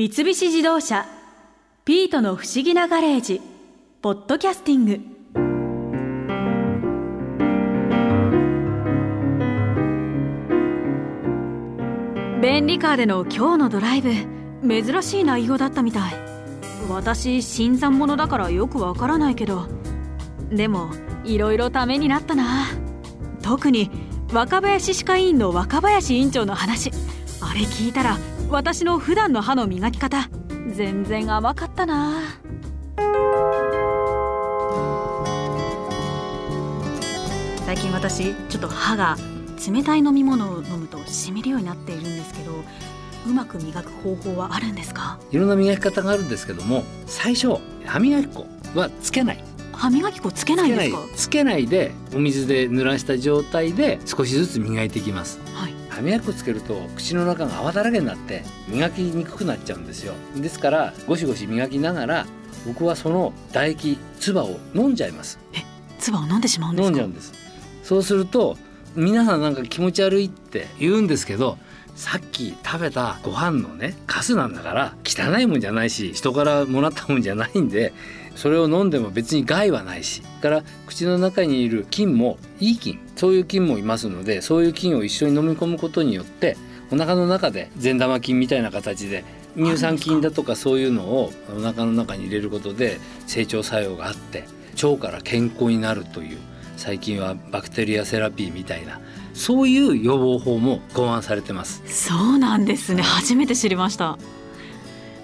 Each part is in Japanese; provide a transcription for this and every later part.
三菱自動車「ピートの不思議なガレージ」ポッドキャスティング。便利カーでの今日のドライブ珍しい内容だったみたい。私新参者だからよくわからないけどでもいろいろためになったな。特に若林歯科医院の若林院長の話あれ聞いたら私の普段の歯の磨き方。全然甘かったな。最近私ちょっと歯が冷たい飲み物を飲むとしみるようになっているんですけどうまく磨く方法はあるんですか？いろんな磨き方があるんですけども最初歯磨き粉はつけない。歯磨き粉つけないんですか？つけないでお水で濡らした状態で少しずつ磨いていきますはい歯磨き粉つけると口の中が泡だらけになって磨きにくくなっちゃうんですよ。ですからゴシゴシ磨きながら僕はその唾液唾を飲んじゃいます。唾を飲んでしまうんですか？飲んじゃうんです。そうすると皆さんなんか気持ち悪いって言うんですけどさっき食べたご飯のねカスなんだから汚いもんじゃないし人からもらったもんじゃないんでそれを飲んでも別に害はないしから口の中にいる菌もいい菌。そういう菌もいますのでそういう菌を一緒に飲み込むことによってお腹の中で善玉菌みたいな形で乳酸菌だとかそういうのをお腹の中に入れることで成長作用があって腸から健康になるという最近はバクテリアセラピーみたいなそういう予防法も考案されてます。そうなんですね。初めて知りました。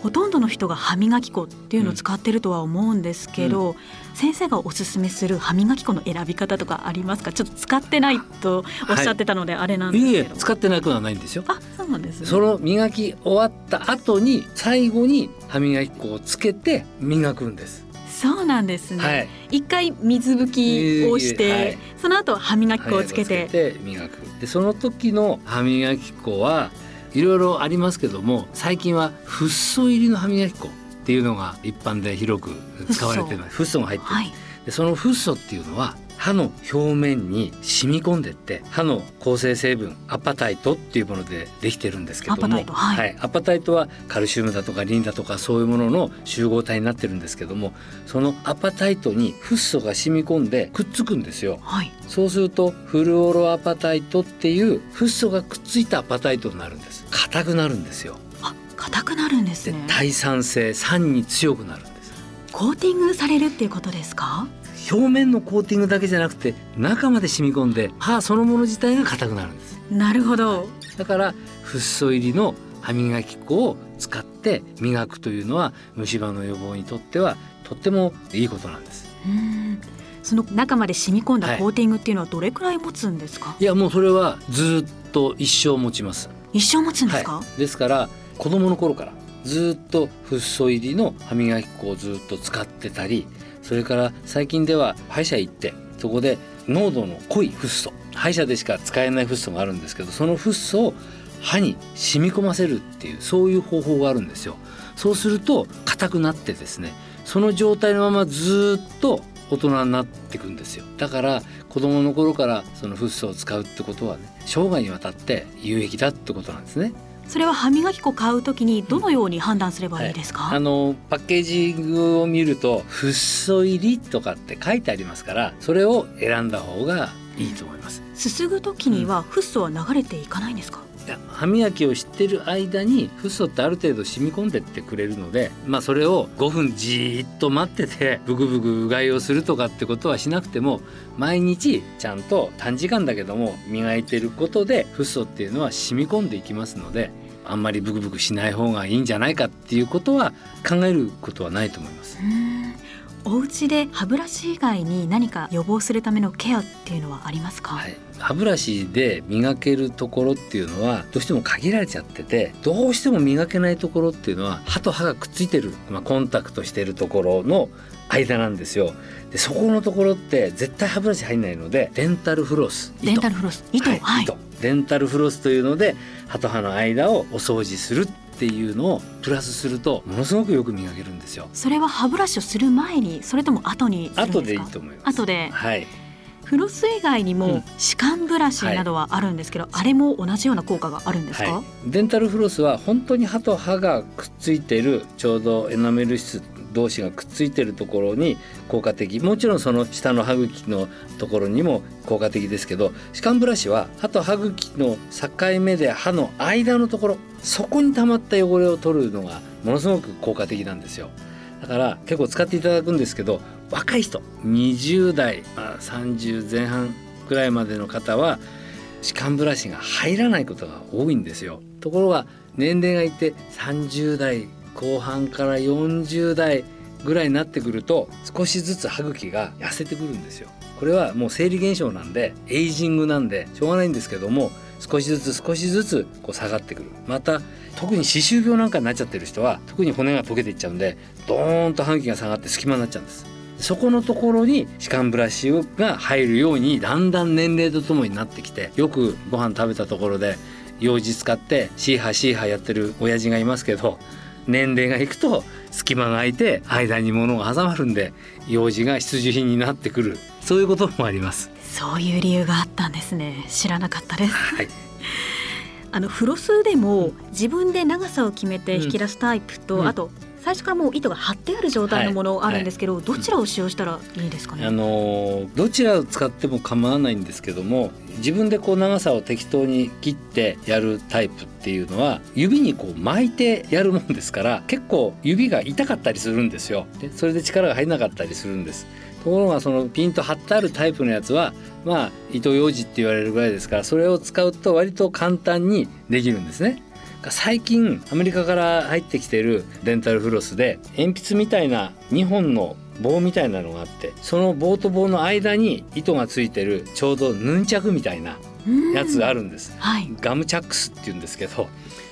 ほとんどの人が歯磨き粉っていうのを使ってるとは思うんですけど、先生がおすすめする歯磨き粉の選び方とかありますか？ちょっと使ってないとおっしゃってたのであれなんですいえいけど、え使ってないことはないんですよ。あそうなんですね。その磨き終わった後に最後に歯磨き粉をつけて磨くんです。そうなんですね、はい。一回水拭きをして、はい。その後歯磨き粉をつけて、て磨く。でその時の歯磨き粉はいろいろありますけども最近はフッ素入りの歯磨き粉っていうのが一般で広く使われています。フッ素が入ってる。はいでそのフッ素っていうのは歯の表面に染み込んでって歯の構成成分アパタイトっていうものでできてるんですけどもアパタイトはい。アパタイトはカルシウムだとかリンだとかそういうものの集合体になってるんですけどもそのアパタイトにフッ素が染み込んでくっつくんですよ。はい。そうするとフルオロアパタイトっていうフッ素がくっついたアパタイトになるんです。硬くなるんですよ。あ硬くなるんですでね耐酸性酸に強くなるんです。コーティングされるっていうことですか？表面のコーティングだけじゃなくて中まで染み込んで歯そのもの自体が硬くなるんです。なるほど。だからフッ素入りの歯磨き粉を使って磨くというのは虫歯の予防にとってはとってもいいことなんです。うん。その中まで染み込んだはい。コーティングっていうのはどれくらい持つんですか、いやもうそれはずっと一生持ちます。一生持つんですか、はい、ですから子供の頃からずっとフッ素入りの歯磨き粉をずっと使ってたりそれから最近では歯医者行ってそこで濃度の濃いフッ素歯医者でしか使えないフッ素があるんですけどそのフッ素を歯に染み込ませるっていうそういう方法があるんですよ。そうすると硬くなってですねその状態のままずっと大人になっていくんですよ。だから子供の頃からそのフッ素を使うってことはね生涯にわたって有益だってことなんですね。それは歯磨き粉買うときにどのように判断すればいいですか、あのパッケージングを見るとフッ素入りとかって書いてありますからそれを選んだ方がいいと思います。すすぐときにはフッ素は流れていかないんですか、歯磨きをしてる間にフッ素ってある程度染み込んでってくれるのでまあそれを5分じーっと待っててブクブクうがいをするとかってことはしなくても毎日ちゃんと短時間だけども磨いてることでフッ素っていうのは染み込んでいきますのであんまりブクブクしない方がいいんじゃないかっていうことは考えることはないと思います。うん。お家で歯ブラシ以外に何か予防するためのケアっていうのはありますか、はい、歯ブラシで磨けるところっていうのはどうしても限られちゃっててどうしても磨けないところっていうのは歯と歯がくっついてる、まあ、コンタクトしてるところの間なんですよ。でそこのところって絶対歯ブラシ入んないのでデンタルフロスデンタルフロス糸はいはい、糸。デンタルフロスというので歯と歯の間をお掃除するっていうのをプラスするとものすごくよく磨けるんですよ。それは歯ブラシをする前にそれとも後にするんですか？後でいいと思います。後で。はいフロス以外にも歯間ブラシなどはあるんですけど、はい、あれも同じような効果があるんですか、はい、デンタルフロスは本当に歯と歯がくっついているちょうどエナメル質同士がくっついてるところに効果的。もちろんその下の歯茎のところにも効果的ですけど歯間ブラシは歯と歯茎の境目で歯の間のところそこに溜まった汚れを取るのがものすごく効果的なんですよだから結構使っていただくんですけど若い人20代、まあ、30前半ぐらいまでの方は歯間ブラシが入らないことが多いんですよ。ところが年齢がいって30代後半から40代ぐらいになってくると少しずつ歯茎が痩せてくるんですよ。これはもう生理現象なんでエイジングなんでしょうがないんですけども少しずつ少しずつこう下がってくる。また特に歯周病なんかになっちゃってる人は特に骨が溶けていっちゃうんでドーンと歯茎が下がって隙間になっちゃうんです。そこのところに歯間ブラシが入るようにだんだん年齢とともになってきてよくご飯食べたところで用事使ってシーハーシーハーやってる親父がいますけど年齢がいくと隙間が空いて間に物が挟まるんで用事が必需品になってくる。そういうこともあります。そういう理由があったんですね。知らなかったです、はい、あのフロスでも自分で長さを決めて引き出すタイプと、うん、あと最初からもう糸が張ってある状態のものあるんですけど、はいはい、どちらを使用したらいいですかね？あのどちらを使っても構わないんですけども、自分でこう長さを適当に切ってやるタイプっていうのは指にこう巻いてやるもんですから結構指が痛かったりするんですよ。でそれで力が入らなかったりするんです。ところがそのピンと張ってあるタイプのやつはまあ糸ようじって言われるぐらいですからそれを使うと割と簡単にできるんですね。最近アメリカから入ってきてるデンタルフロスで鉛筆みたいな2本の棒みたいなのがあってその棒と棒の間に糸がついてるちょうどヌンチャクみたいなやつがあるんです、はい、ガムチャックスっていうんですけど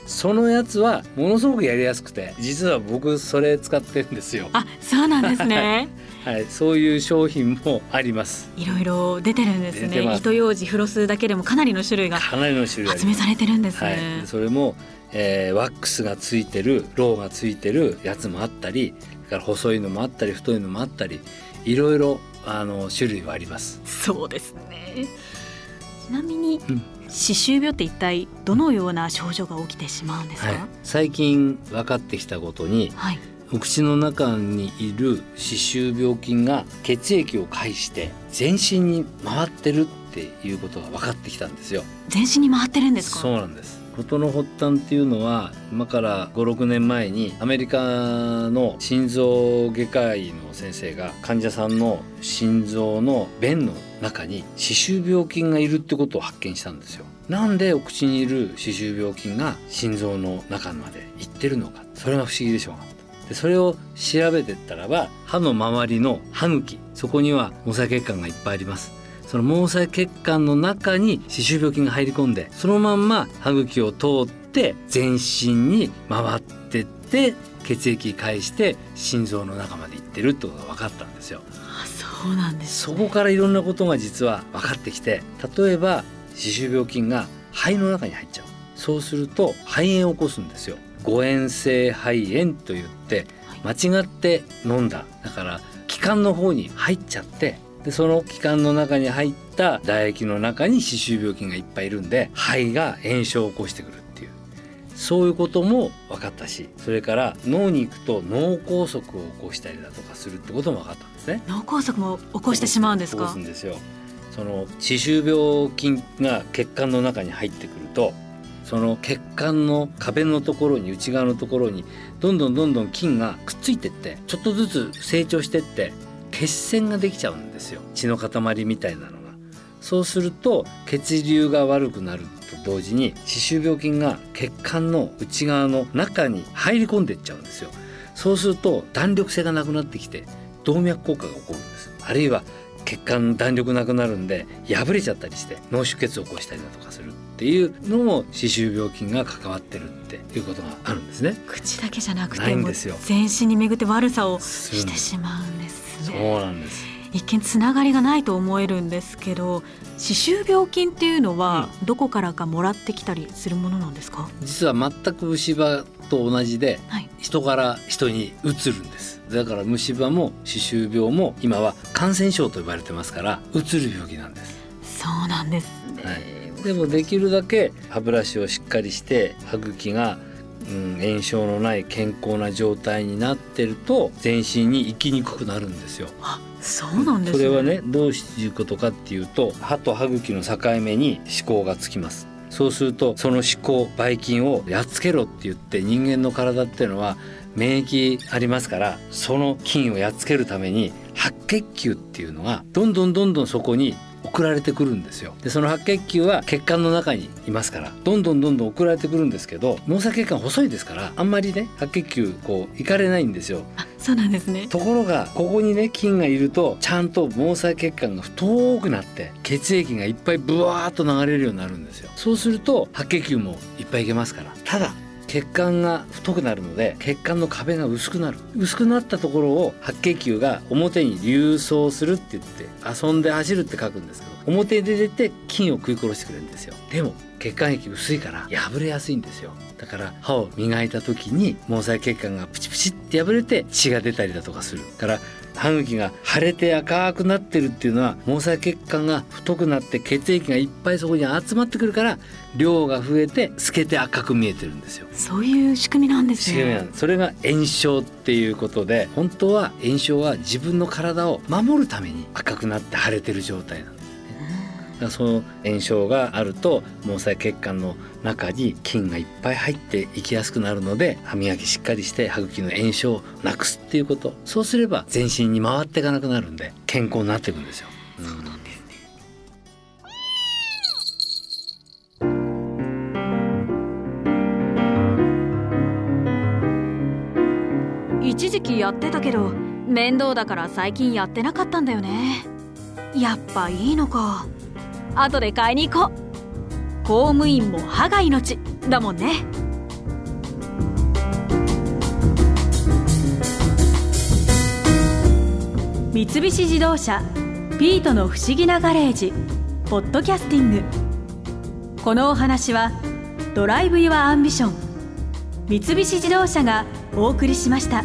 そのやつはものすごくやりやすくて実は僕それ使ってるんですよ。あそうなんですね。はい、そういう商品もあります。いろいろ出てるんですね。糸ようじフロスだけでもかなりの種類がかなりの種類集めされてるんですね。はい、それもえー、ワックスがついてるローがついてるやつもあったりだから細いのもあったり太いのもあったりいろいろあの種類はあります。そうですね。ちなみに、うん、歯周病って一体どのような症状が起きてしまうんですか、はい、最近分かってきたことに、はい、お口の中にいる歯周病菌が血液を介して全身に回ってるっていうことが分かってきたんですよ。全身に回ってるんですか？そうなんです事の発端っていうのは今から56年前にアメリカの心臓外科医の先生が患者さんの心臓の弁の中に歯周病菌がいるってことを発見したんですよ。なんでお口にいる歯周病菌が心臓の中まで行ってるのか。それが不思議でしょう。がでそれを調べてったらば歯の周りの歯茎そこには毛細血管がいっぱいあります。その毛細血管の中に歯周病菌が入り込んでそのまんま歯茎を通って全身に回ってって血液介して心臓の中まで行ってるってことが分かったんですよ。あそうなんです、ね、そこからいろんなことが実は分かってきて例えば歯周病菌が肺の中に入っちゃうそうすると肺炎を起こすんですよ。誤嚥性肺炎と言って間違って飲んだだから気管の方に入っちゃってでその気管の中に入った唾液の中に歯周病菌がいっぱいいるんで肺が炎症を起こしてくるっていう。そういうことも分かったしそれから脳に行くと脳梗塞を起こしたりだとかするってことも分かったんですね。脳梗塞も起こしてしまうんですか？起こすんですよ。その歯周病菌が血管の中に入ってくるとその血管の壁のところに内側のところにどんどんどんどん菌がくっついてってちょっとずつ成長してって血栓ができちゃうんですよ。血の塊みたいなのが。そうすると血流が悪くなると同時に歯周病菌が血管の内側の中に入り込んでいっちゃうんですよ。そうすると弾力性がなくなってきて動脈硬化が起こるんですあるいは血管の弾力なくなるんで破れちゃったりして脳出血を起こしたりだとかするっていうのも歯周病菌が関わってるっていうことがあるんですね。口だけじゃなくても全身に巡って悪さをしてしまうんですそうなんです。一見つながりがないと思えるんですけど歯周病菌っていうのはどこからかもらってきたりするものなんですか、実は全く虫歯と同じで、はい。人から人に移るんです。だから虫歯も歯周病も今は感染症と呼ばれてますから移る病気なんです。そうなんですね、はい。でもできるだけ歯ブラシをしっかりして歯茎が、うん、炎症のない健康な状態になってると全身に行きにくくなるんですよ。あそうなんですね。それはねどういうことかっていうと歯と歯茎の境目に歯垢がつきます。そうするとその歯垢ばい菌をやっつけろって言って人間の体っていうのは免疫ありますからその菌をやっつけるために白血球っていうのがどんどんどんどんそこに送られてくるんですよ。でその白血球は血管の中にいますからどんどんどんどん送られてくるんですけど毛細血管細いですからあんまりね白血球こう行かれないんですよ。あそうなんですね。ところがここにね菌がいるとちゃんと毛細血管が太くなって血液がいっぱいブワーっと流れるようになるんですよ。そうすると白血球もいっぱいいけますから。ただ血管が太くなるので血管の壁が薄くなる。薄くなったところを白血球が表に流走するって言って遊んで走るって書くんですけど表で出て菌を食い殺してくれるんですよ。でも血管液薄いから破れやすいんですよ。だから歯を磨いた時に毛細血管がプチプチって破れて血が出たりだとかする。から歯茎が腫れて赤くなってるっていうのは毛細血管が太くなって血液がいっぱいそこに集まってくるから量が増えて透けて赤く見えてるんですよ。そういう仕組みなんですねそれが炎症っていうことで本当は炎症は自分の体を守るために赤くなって腫れてる状態なんです。その炎症があると毛細血管の中に菌がいっぱい入っていきやすくなるので歯磨きしっかりして歯茎の炎症をなくすっていうこと。そうすれば全身に回っていかなくなるんで健康になっていくんですよ。うん。一時期やってたけど面倒だから最近やってなかったんだよね。やっぱいいのか。後で買いに行こう。公務員も歯が命。だもんね。三菱自動車ピートの不思議なガレージポッドキャスティング。このお話は Drive your Ambition 三菱自動車がお送りしました。